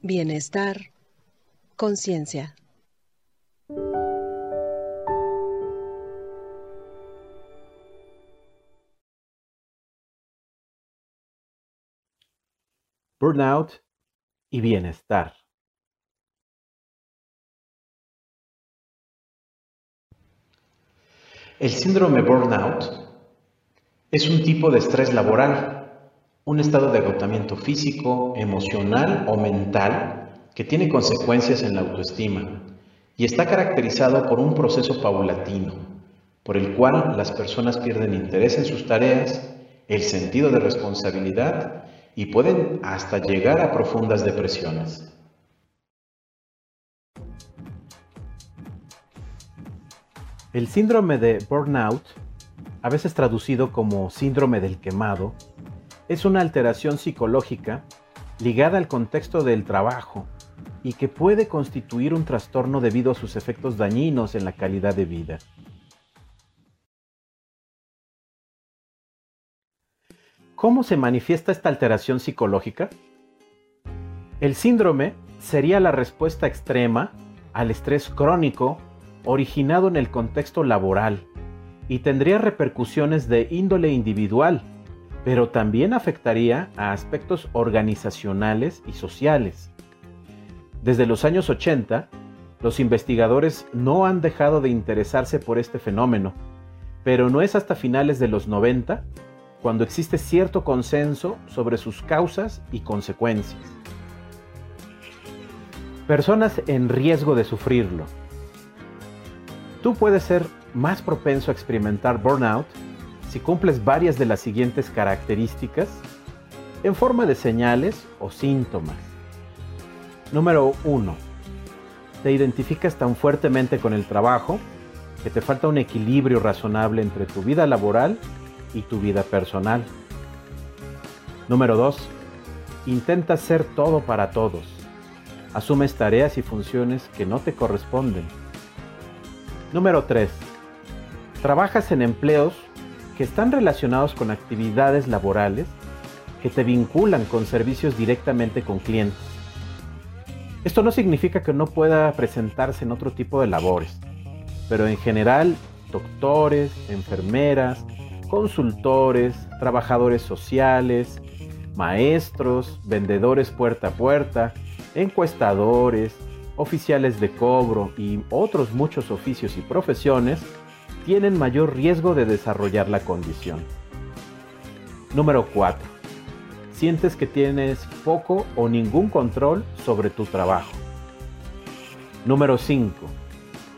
Bienestar, conciencia. Burnout y bienestar. El síndrome burnout es un tipo de estrés laboral, un estado de agotamiento físico, emocional o mental que tiene consecuencias en la autoestima y está caracterizado por un proceso paulatino, por el cual las personas pierden interés en sus tareas, el sentido de responsabilidad y pueden hasta llegar a profundas depresiones. El síndrome de burnout, a veces traducido como síndrome del quemado, es una alteración psicológica ligada al contexto del trabajo y que puede constituir un trastorno debido a sus efectos dañinos en la calidad de vida. ¿Cómo se manifiesta esta alteración psicológica? El síndrome sería la respuesta extrema al estrés crónico originado en el contexto laboral y tendría repercusiones de índole individual, pero también afectaría a aspectos organizacionales y sociales. Desde los años 80, los investigadores no han dejado de interesarse por este fenómeno, pero no es hasta finales de los 90 cuando existe cierto consenso sobre sus causas y consecuencias. Personas en riesgo de sufrirlo. Tú puedes ser más propenso a experimentar burnout si cumples varias de las siguientes características en forma de señales o síntomas. Número 1. Te identificas tan fuertemente con el trabajo que te falta un equilibrio razonable entre tu vida laboral y tu vida personal. Número 2. Intentas ser todo para todos. Asumes tareas y funciones que no te corresponden Número 3. Trabajas en empleos que están relacionados con actividades laborales que te vinculan con servicios directamente con clientes. Esto no significa que no pueda presentarse en otro tipo de labores, pero en general doctores, enfermeras, consultores, trabajadores sociales, maestros, vendedores puerta a puerta, encuestadores, oficiales de cobro y otros muchos oficios y profesiones tienen mayor riesgo de desarrollar la condición. Número 4. Sientes que tienes poco o ningún control sobre tu trabajo. Número 5.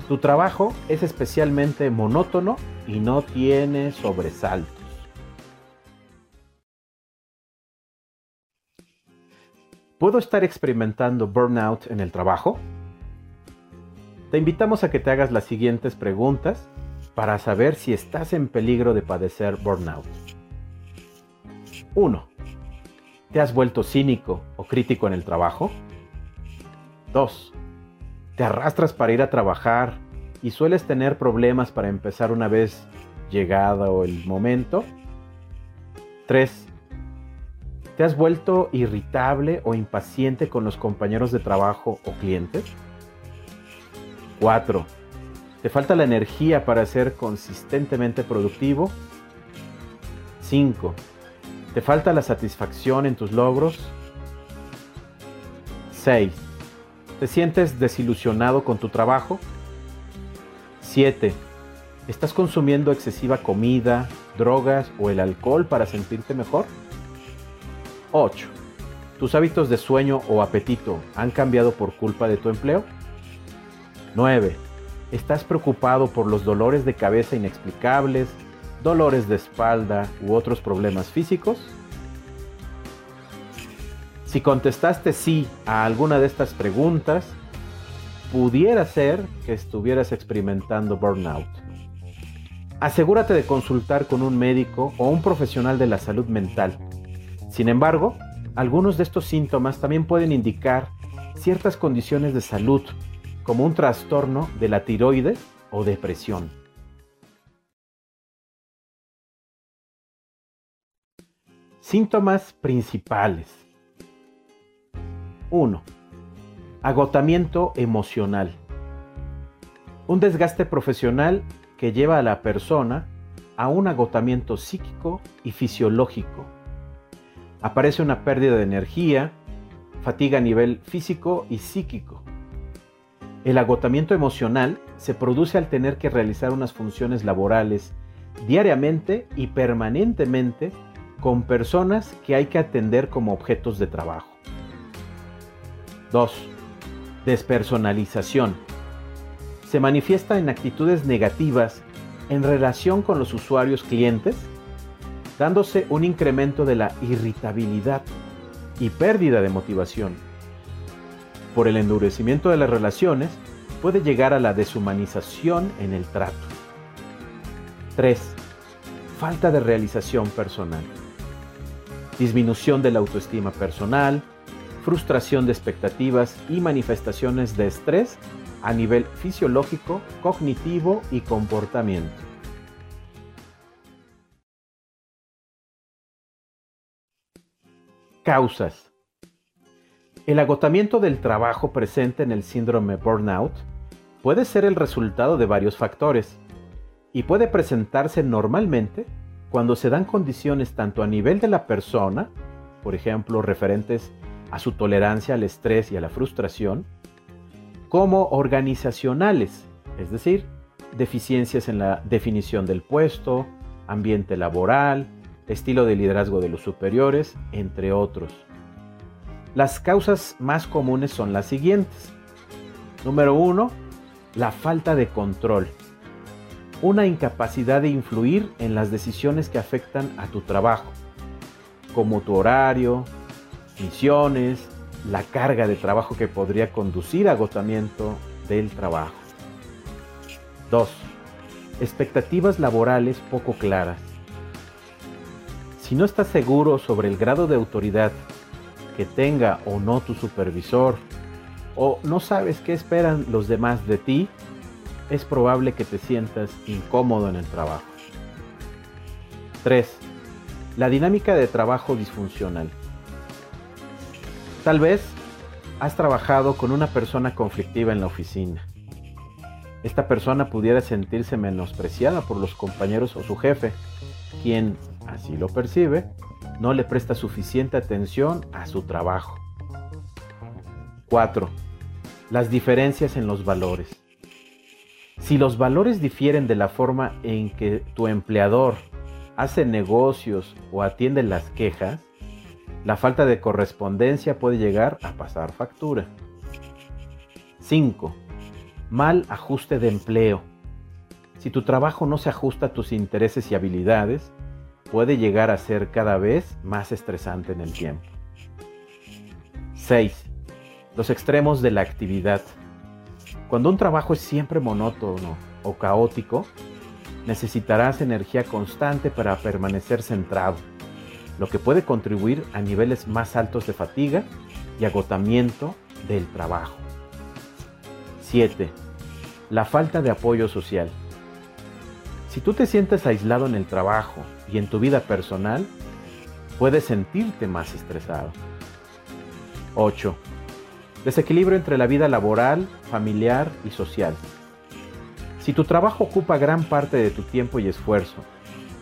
Tu trabajo es especialmente monótono y no tiene sobresaltos. ¿Puedo estar experimentando burnout en el trabajo? Te invitamos a que te hagas las siguientes preguntas para saber si estás en peligro de padecer burnout. 1. ¿Te has vuelto cínico o crítico en el trabajo? 2. ¿Te arrastras para ir a trabajar y sueles tener problemas para empezar una vez llegado el momento? 3. ¿Te has vuelto irritable o impaciente con los compañeros de trabajo o clientes? 4. ¿Te falta la energía para ser consistentemente productivo? 5. ¿Te falta la satisfacción en tus logros? 6. ¿Te sientes desilusionado con tu trabajo? 7. ¿Estás consumiendo excesiva comida, drogas o el alcohol para sentirte mejor? 8. ¿Tus hábitos de sueño o apetito han cambiado por culpa de tu empleo? 9. ¿Estás preocupado por los dolores de cabeza inexplicables, dolores de espalda u otros problemas físicos? Si contestaste sí a alguna de estas preguntas, pudiera ser que estuvieras experimentando burnout. Asegúrate de consultar con un médico o un profesional de la salud mental sin embargo, algunos de estos síntomas también pueden indicar ciertas condiciones de salud, como un trastorno de la tiroides o depresión. Síntomas principales. 1. Agotamiento emocional. Un desgaste profesional que lleva a la persona a un agotamiento psíquico y fisiológico. Aparece una pérdida de energía, fatiga a nivel físico y psíquico. El agotamiento emocional se produce al tener que realizar unas funciones laborales diariamente y permanentemente con personas que hay que atender como objetos de trabajo. 2. Despersonalización. Se manifiesta en actitudes negativas en relación con los usuarios clientes, dándose un incremento de la irritabilidad y pérdida de motivación. Por el endurecimiento de las relaciones, puede llegar a la deshumanización en el trato. 3. Falta de realización personal. Disminución de la autoestima personal, frustración de expectativas y manifestaciones de estrés a nivel fisiológico, cognitivo y comportamiento. Causas. El agotamiento del trabajo presente en el síndrome burnout puede ser el resultado de varios factores y puede presentarse normalmente cuando se dan condiciones tanto a nivel de la persona, por ejemplo, referentes a su tolerancia al estrés y a la frustración, como organizacionales, es decir, deficiencias en la definición del puesto, ambiente laboral, estilo de liderazgo de los superiores, entre otros. Las causas más comunes son las siguientes. Número uno, la falta de control. Una incapacidad de influir en las decisiones que afectan a tu trabajo, como tu horario, misiones, la carga de trabajo que podría conducir a agotamiento del trabajo. 2. Expectativas laborales poco claras. Si no estás seguro sobre el grado de autoridad que tenga o no tu supervisor, o no sabes qué esperan los demás de ti, es probable que te sientas incómodo en el trabajo. 3. La dinámica de trabajo disfuncional. Tal vez has trabajado con una persona conflictiva en la oficina. Esta persona pudiera sentirse menospreciada por los compañeros o su jefe, quien, así lo percibe, no le presta suficiente atención a su trabajo. 4. Las diferencias en los valores. Si los valores difieren de la forma en que tu empleador hace negocios o atiende las quejas, la falta de correspondencia puede llegar a pasar factura. 5. Mal ajuste de empleo. Si tu trabajo no se ajusta a tus intereses y habilidades, puede llegar a ser cada vez más estresante en el tiempo. 6. Los extremos de la actividad. Cuando un trabajo es siempre monótono o caótico, necesitarás energía constante para permanecer centrado lo que puede contribuir a niveles más altos de fatiga y agotamiento del trabajo. 7. La falta de apoyo social. Si tú te sientes aislado en el trabajo y en tu vida personal, puedes sentirte más estresado. 8. Desequilibrio entre la vida laboral, familiar y social. Si tu trabajo ocupa gran parte de tu tiempo y esfuerzo,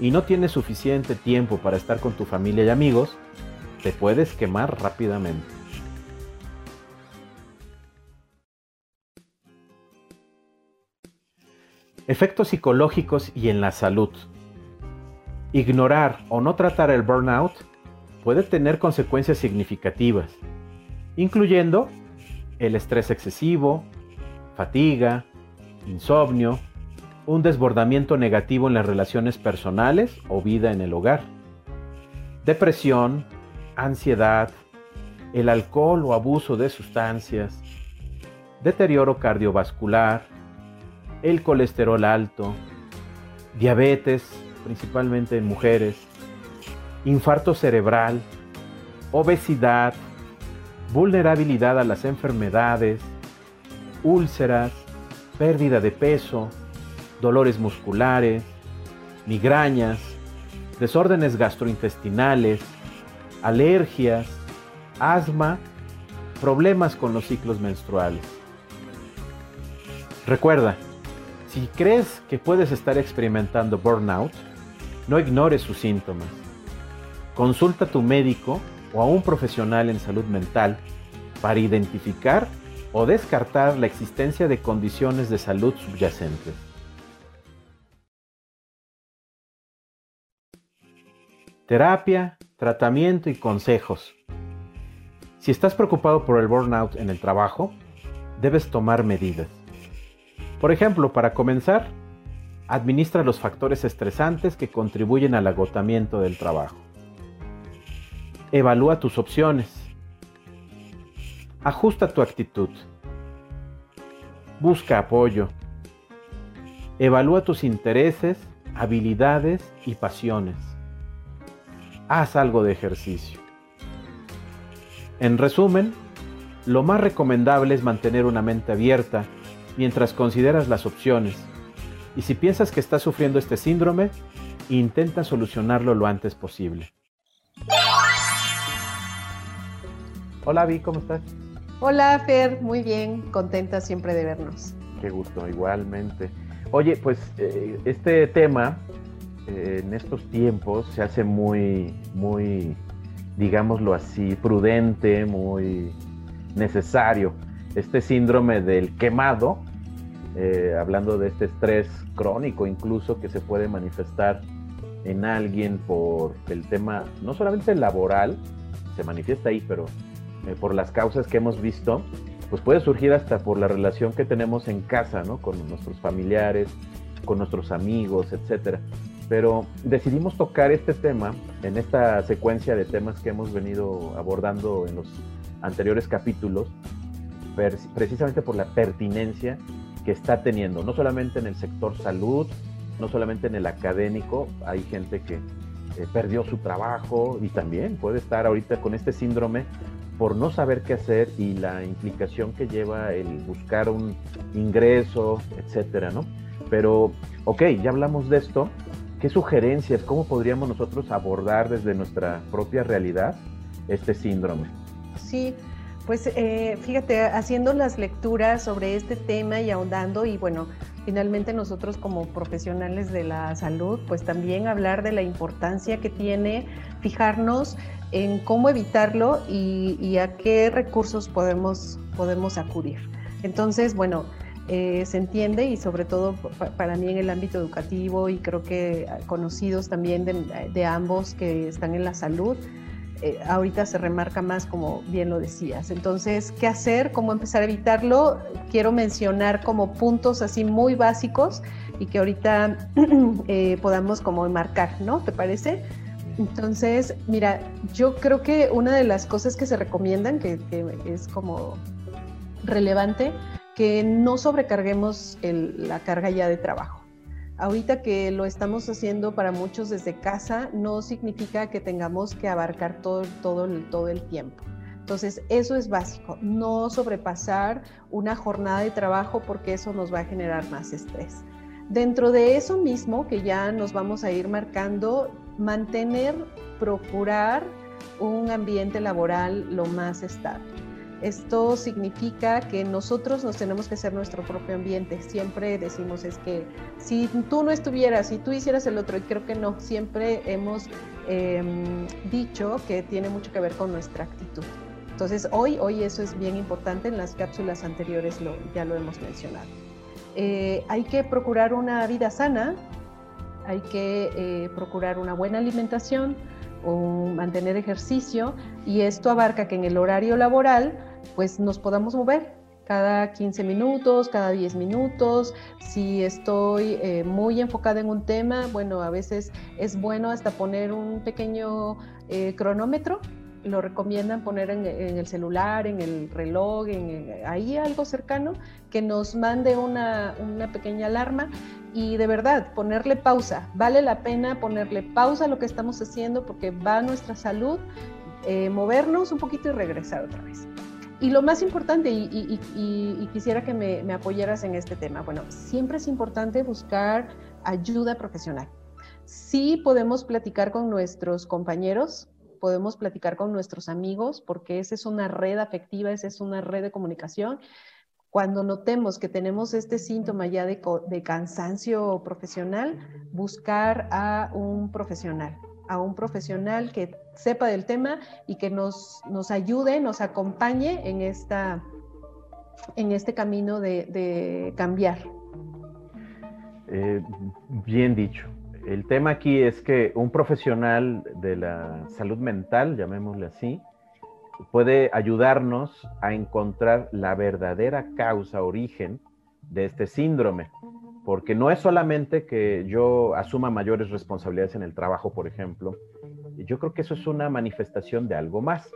y no tienes suficiente tiempo para estar con tu familia y amigos, te puedes quemar rápidamente. Efectos psicológicos y en la salud. Ignorar o no tratar el burnout puede tener consecuencias significativas, incluyendo el estrés excesivo, fatiga, insomnio, un desbordamiento negativo en las relaciones personales o vida en el hogar, depresión, ansiedad, el alcohol o abuso de sustancias, deterioro cardiovascular, el colesterol alto, diabetes, principalmente en mujeres, infarto cerebral, obesidad, vulnerabilidad a las enfermedades, úlceras, pérdida de peso, dolores musculares, migrañas, desórdenes gastrointestinales, alergias, asma problemas con los ciclos menstruales. Recuerda, si crees que puedes estar experimentando burnout, no ignores sus síntomas. Consulta a tu médico o a un profesional en salud mental para identificar o descartar la existencia de condiciones de salud subyacentes. Terapia, tratamiento y consejos. Si estás preocupado por el burnout en el trabajo, debes tomar medidas. Por ejemplo, para comenzar, administra los factores estresantes que contribuyen al agotamiento del trabajo. Evalúa tus opciones. Ajusta tu actitud. Busca apoyo. Evalúa tus intereses, habilidades y pasiones. Haz algo de ejercicio. En resumen, lo más recomendable es mantener una mente abierta mientras consideras las opciones. Y si piensas que estás sufriendo este síndrome, intenta solucionarlo lo antes posible. Hola Vi, ¿cómo estás? Hola Fer, muy bien, contenta siempre de vernos. Qué gusto, igualmente. Oye, pues eh, este tema eh, en estos tiempos se hace muy, muy, digámoslo así, prudente, muy necesario este síndrome del quemado, eh, hablando de este estrés crónico incluso que se puede manifestar en alguien por el tema, no solamente laboral, se manifiesta ahí, pero eh, por las causas que hemos visto, pues puede surgir hasta por la relación que tenemos en casa, ¿no? Con nuestros familiares, con nuestros amigos, etcétera. Pero decidimos tocar este tema en esta secuencia de temas que hemos venido abordando en los anteriores capítulos, precisamente por la pertinencia que está teniendo, no solamente en el sector salud, no solamente en el académico, hay gente que eh, perdió su trabajo y también puede estar ahorita con este síndrome por no saber qué hacer y la implicación que lleva el buscar un ingreso, etcétera, ¿no? Pero, ok, ya hablamos de esto. ¿Qué sugerencias, cómo podríamos nosotros abordar desde nuestra propia realidad este síndrome? Sí, pues eh, fíjate, haciendo las lecturas sobre este tema y ahondando y bueno, finalmente nosotros como profesionales de la salud, pues también hablar de la importancia que tiene fijarnos en cómo evitarlo y, a qué recursos podemos, podemos acudir. Entonces, bueno, eh, se entiende y sobre todo para mí en el ámbito educativo y creo que conocidos también de ambos que están en la salud, eh, ahorita se remarca más como bien lo decías. Entonces, ¿qué hacer? ¿Cómo empezar a evitarlo? Quiero mencionar como puntos así muy básicos y que ahorita eh, podamos como enmarcar, ¿no? ¿Te parece? Entonces, mira, yo creo que una de las cosas que se recomiendan, que, es como relevante, que no sobrecarguemos la carga ya de trabajo. Ahorita que lo estamos haciendo para muchos desde casa, no significa que tengamos que abarcar todo, todo, todo el tiempo. Entonces, eso es básico, no sobrepasar una jornada de trabajo porque eso nos va a generar más estrés. Dentro de eso mismo, que ya nos vamos a ir marcando, mantener, procurar un ambiente laboral lo más estable. Esto significa que nosotros nos tenemos que hacer nuestro propio ambiente. Siempre decimos es que si tú no estuvieras, si tú hicieras el otro, y creo que no, siempre hemos em, dicho que tiene mucho que ver con nuestra actitud. Entonces hoy, hoy eso es bien importante, en las cápsulas anteriores ya lo hemos mencionado. Eh, hay que procurar una vida sana, hay que eh, procurar una buena alimentación, mantener ejercicio y esto abarca que en el horario laboral pues nos podamos mover cada 15 minutos, cada 10 minutos. Si estoy eh, muy enfocada en un tema, bueno, a veces es bueno hasta poner un pequeño eh, cronómetro. Lo recomiendan poner en, el celular, en el reloj, en, ahí algo cercano, que nos mande una, una pequeña alarma y de verdad ponerle pausa. Vale la pena ponerle pausa a lo que estamos haciendo porque va a nuestra salud, eh, movernos un poquito y regresar otra vez. Y lo más importante, y, quisiera que me, apoyaras en este tema, bueno, siempre es importante buscar ayuda profesional. Sí podemos platicar con nuestros compañeros, podemos platicar con nuestros amigos, porque esa es una red afectiva, esa es una red de comunicación. Cuando notemos que tenemos este síntoma ya de, de cansancio profesional, buscar a un profesional, a un profesional que sepa del tema y que nos, nos ayude, nos acompañe en, esta, en este camino de, cambiar. Eh, bien dicho. El tema aquí es que un profesional de la salud mental, llamémosle así, puede ayudarnos a encontrar la verdadera causa, origen de este síndrome. Porque no es solamente que yo asuma mayores responsabilidades en el trabajo, por ejemplo, yo creo que eso es una manifestación de algo más.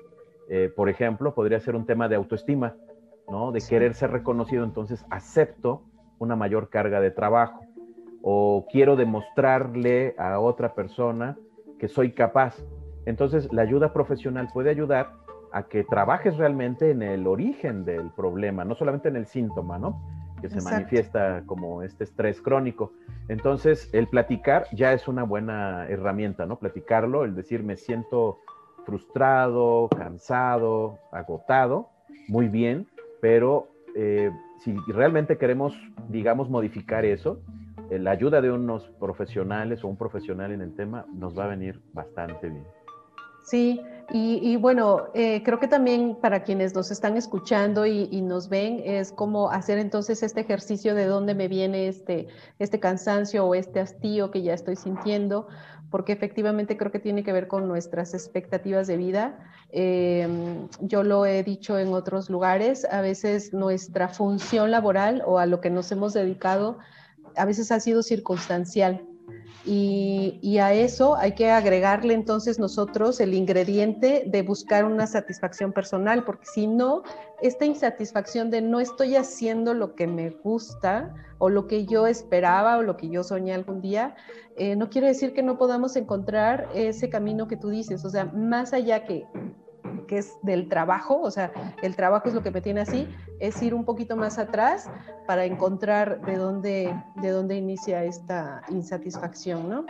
Eh, por ejemplo, podría ser un tema de autoestima, ¿no? De querer ser reconocido, entonces acepto una mayor carga de trabajo o quiero demostrarle a otra persona que soy capaz. Entonces, la ayuda profesional puede ayudar a que trabajes realmente en el origen del problema, no solamente en el síntoma, ¿no? Que se manifiesta como este estrés crónico. Entonces, el platicar ya es una buena herramienta, ¿no? Platicarlo, el decir me siento frustrado, cansado, agotado, muy bien, pero eh, si realmente queremos, digamos, modificar eso, eh, la ayuda de unos profesionales o un profesional en el tema nos va a venir bastante bien. Sí, y, bueno, eh, creo que también para quienes nos están escuchando y, nos ven es como hacer entonces este ejercicio de dónde me viene este, este cansancio o este hastío que ya estoy sintiendo, porque efectivamente creo que tiene que ver con nuestras expectativas de vida. Em, yo lo he dicho en otros lugares, a veces nuestra función laboral o a lo que nos hemos dedicado a veces ha sido circunstancial y, a eso hay que agregarle entonces nosotros el ingrediente de buscar una satisfacción personal, porque si no, esta insatisfacción de no estoy haciendo lo que me gusta o lo que yo esperaba o lo que yo soñé algún día, eh, no quiere decir que no podamos encontrar ese camino que tú dices, o sea, más allá que que es del trabajo, o sea, el trabajo es lo que me tiene así, es ir un poquito más atrás para encontrar de dónde, de dónde inicia esta insatisfacción, ¿no?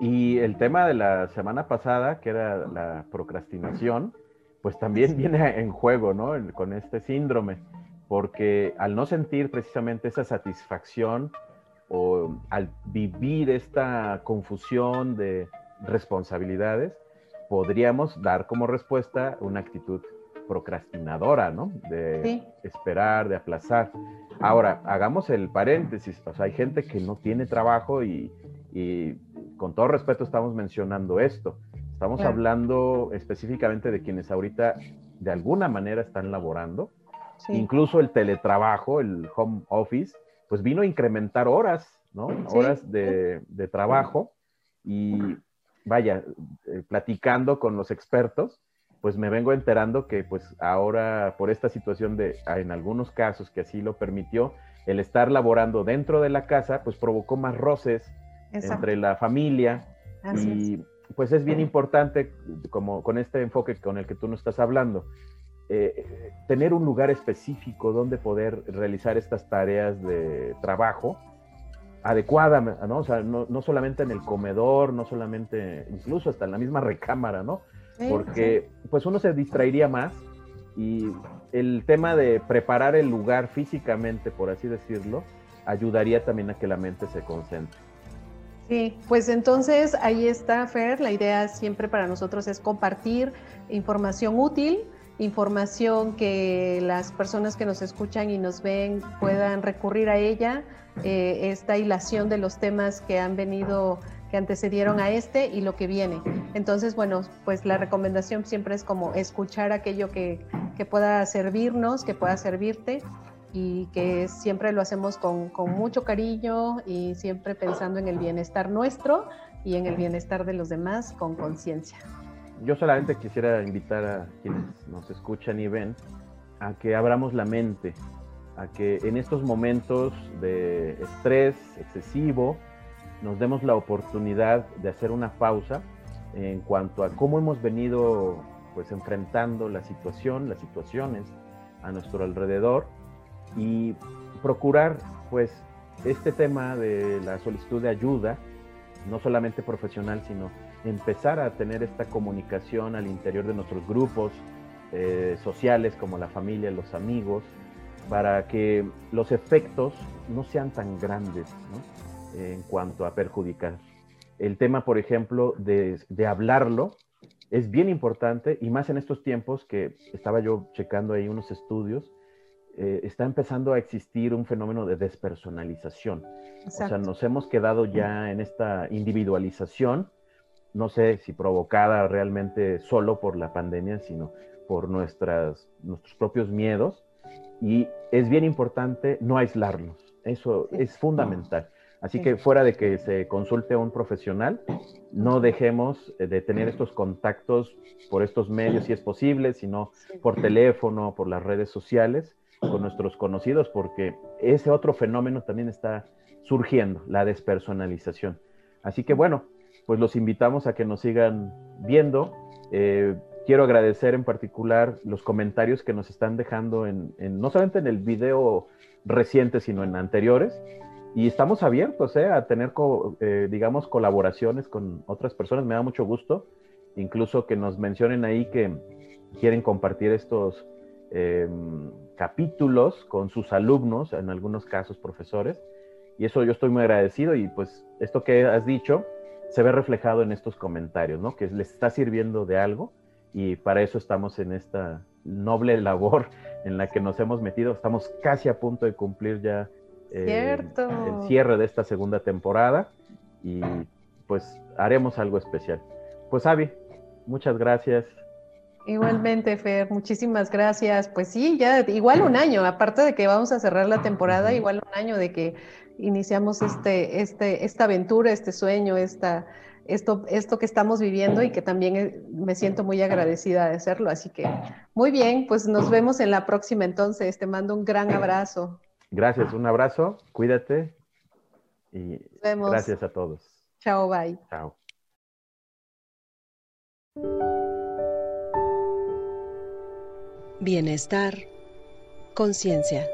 Y el tema de la semana pasada, que era la procrastinación, pues también viene en juego, ¿no? Con este síndrome, porque al no sentir precisamente esa satisfacción o al vivir esta confusión de responsabilidades, podríamos dar como respuesta una actitud procrastinadora, ¿no? De esperar, de aplazar. Ahora, hagamos el paréntesis, o sea, hay gente que no tiene trabajo y, con todo respeto estamos mencionando esto. Estamos hablando específicamente de quienes ahorita de alguna manera están laborando. Incluso el teletrabajo, el home office, pues vino a incrementar horas, ¿no? Horas de, de trabajo y vaya, eh, platicando con los expertos, pues me vengo enterando que pues ahora por esta situación de, ah, en algunos casos que así lo permitió, el estar laborando dentro de la casa, pues provocó más roces entre la familia. Y pues es bien importante, como con este enfoque con el que tú nos estás hablando, eh, tener un lugar específico donde poder realizar estas tareas de trabajo adecuada, ¿no? O sea, no, no, solamente en el comedor, no solamente, incluso hasta en la misma recámara, ¿no? Porque pues uno se distraería más y el tema de preparar el lugar físicamente, por así decirlo, ayudaría también a que la mente se concentre. Sí, pues entonces ahí está, Fer. La idea siempre para nosotros es compartir información útil, información que las personas que nos escuchan y nos ven puedan recurrir a ella eh, esta hilación de los temas que han venido, que antecedieron a este y lo que viene. Entonces, bueno, pues la recomendación siempre es como escuchar aquello que, que pueda servirnos, que pueda servirte y que siempre lo hacemos con, con, mucho cariño y siempre pensando en el bienestar nuestro y en el bienestar de los demás con conciencia. Yo solamente quisiera invitar a quienes nos escuchan y ven a que abramos la mente, a que en estos momentos de estrés excesivo nos demos la oportunidad de hacer una pausa en cuanto a cómo hemos venido pues enfrentando la situación, las situaciones a nuestro alrededor y procurar pues este tema de la solicitud de ayuda, no solamente profesional, sino empezar a tener esta comunicación al interior de nuestros grupos eh, sociales como la familia, los amigos, para que los efectos no sean tan grandes en cuanto a perjudicar. El tema, por ejemplo, de, de hablarlo es bien importante y más en estos tiempos que estaba yo checando ahí unos estudios, eh, está empezando a existir un fenómeno de despersonalización. O sea, nos hemos quedado ya en esta individualización, no sé si provocada realmente solo por la pandemia, sino por nuestras, nuestros propios miedos. Y es bien importante no aislarnos. Eso es fundamental. Así que fuera de que se consulte a un profesional, no dejemos de tener estos contactos por estos medios si es posible, sino por teléfono, por las redes sociales, con nuestros conocidos, porque ese otro fenómeno también está surgiendo, la despersonalización. Así que bueno, pues los invitamos a que nos sigan viendo. Eh, quiero agradecer en particular los comentarios que nos están dejando en, no solamente en el video reciente, sino en anteriores. Y estamos abiertos eh, a tener, eh, digamos, colaboraciones con otras personas. Me da mucho gusto, incluso que nos mencionen ahí que quieren compartir estos em, capítulos con sus alumnos, en algunos casos profesores. Y eso yo estoy muy agradecido y pues esto que has dicho se ve reflejado en estos comentarios, ¿no? Que les está sirviendo de algo y para eso estamos en esta noble labor en la que nos hemos metido. Estamos casi a punto de cumplir ya eh, el cierre de esta segunda temporada y pues haremos algo especial. Pues Avi, muchas gracias. Igualmente, Fer, muchísimas gracias. Pues sí, ya igual un año, aparte de que vamos a cerrar la temporada, igual un año de que iniciamos este, este, esta aventura, este sueño, esta, esto, esto que estamos viviendo y que también eh, me siento muy agradecida de hacerlo. Así que muy bien, pues nos vemos en la próxima entonces. Te mando un gran abrazo. Gracias, un abrazo, cuídate y gracias a todos. Chao, bye. Chao. Bienestar, conciencia.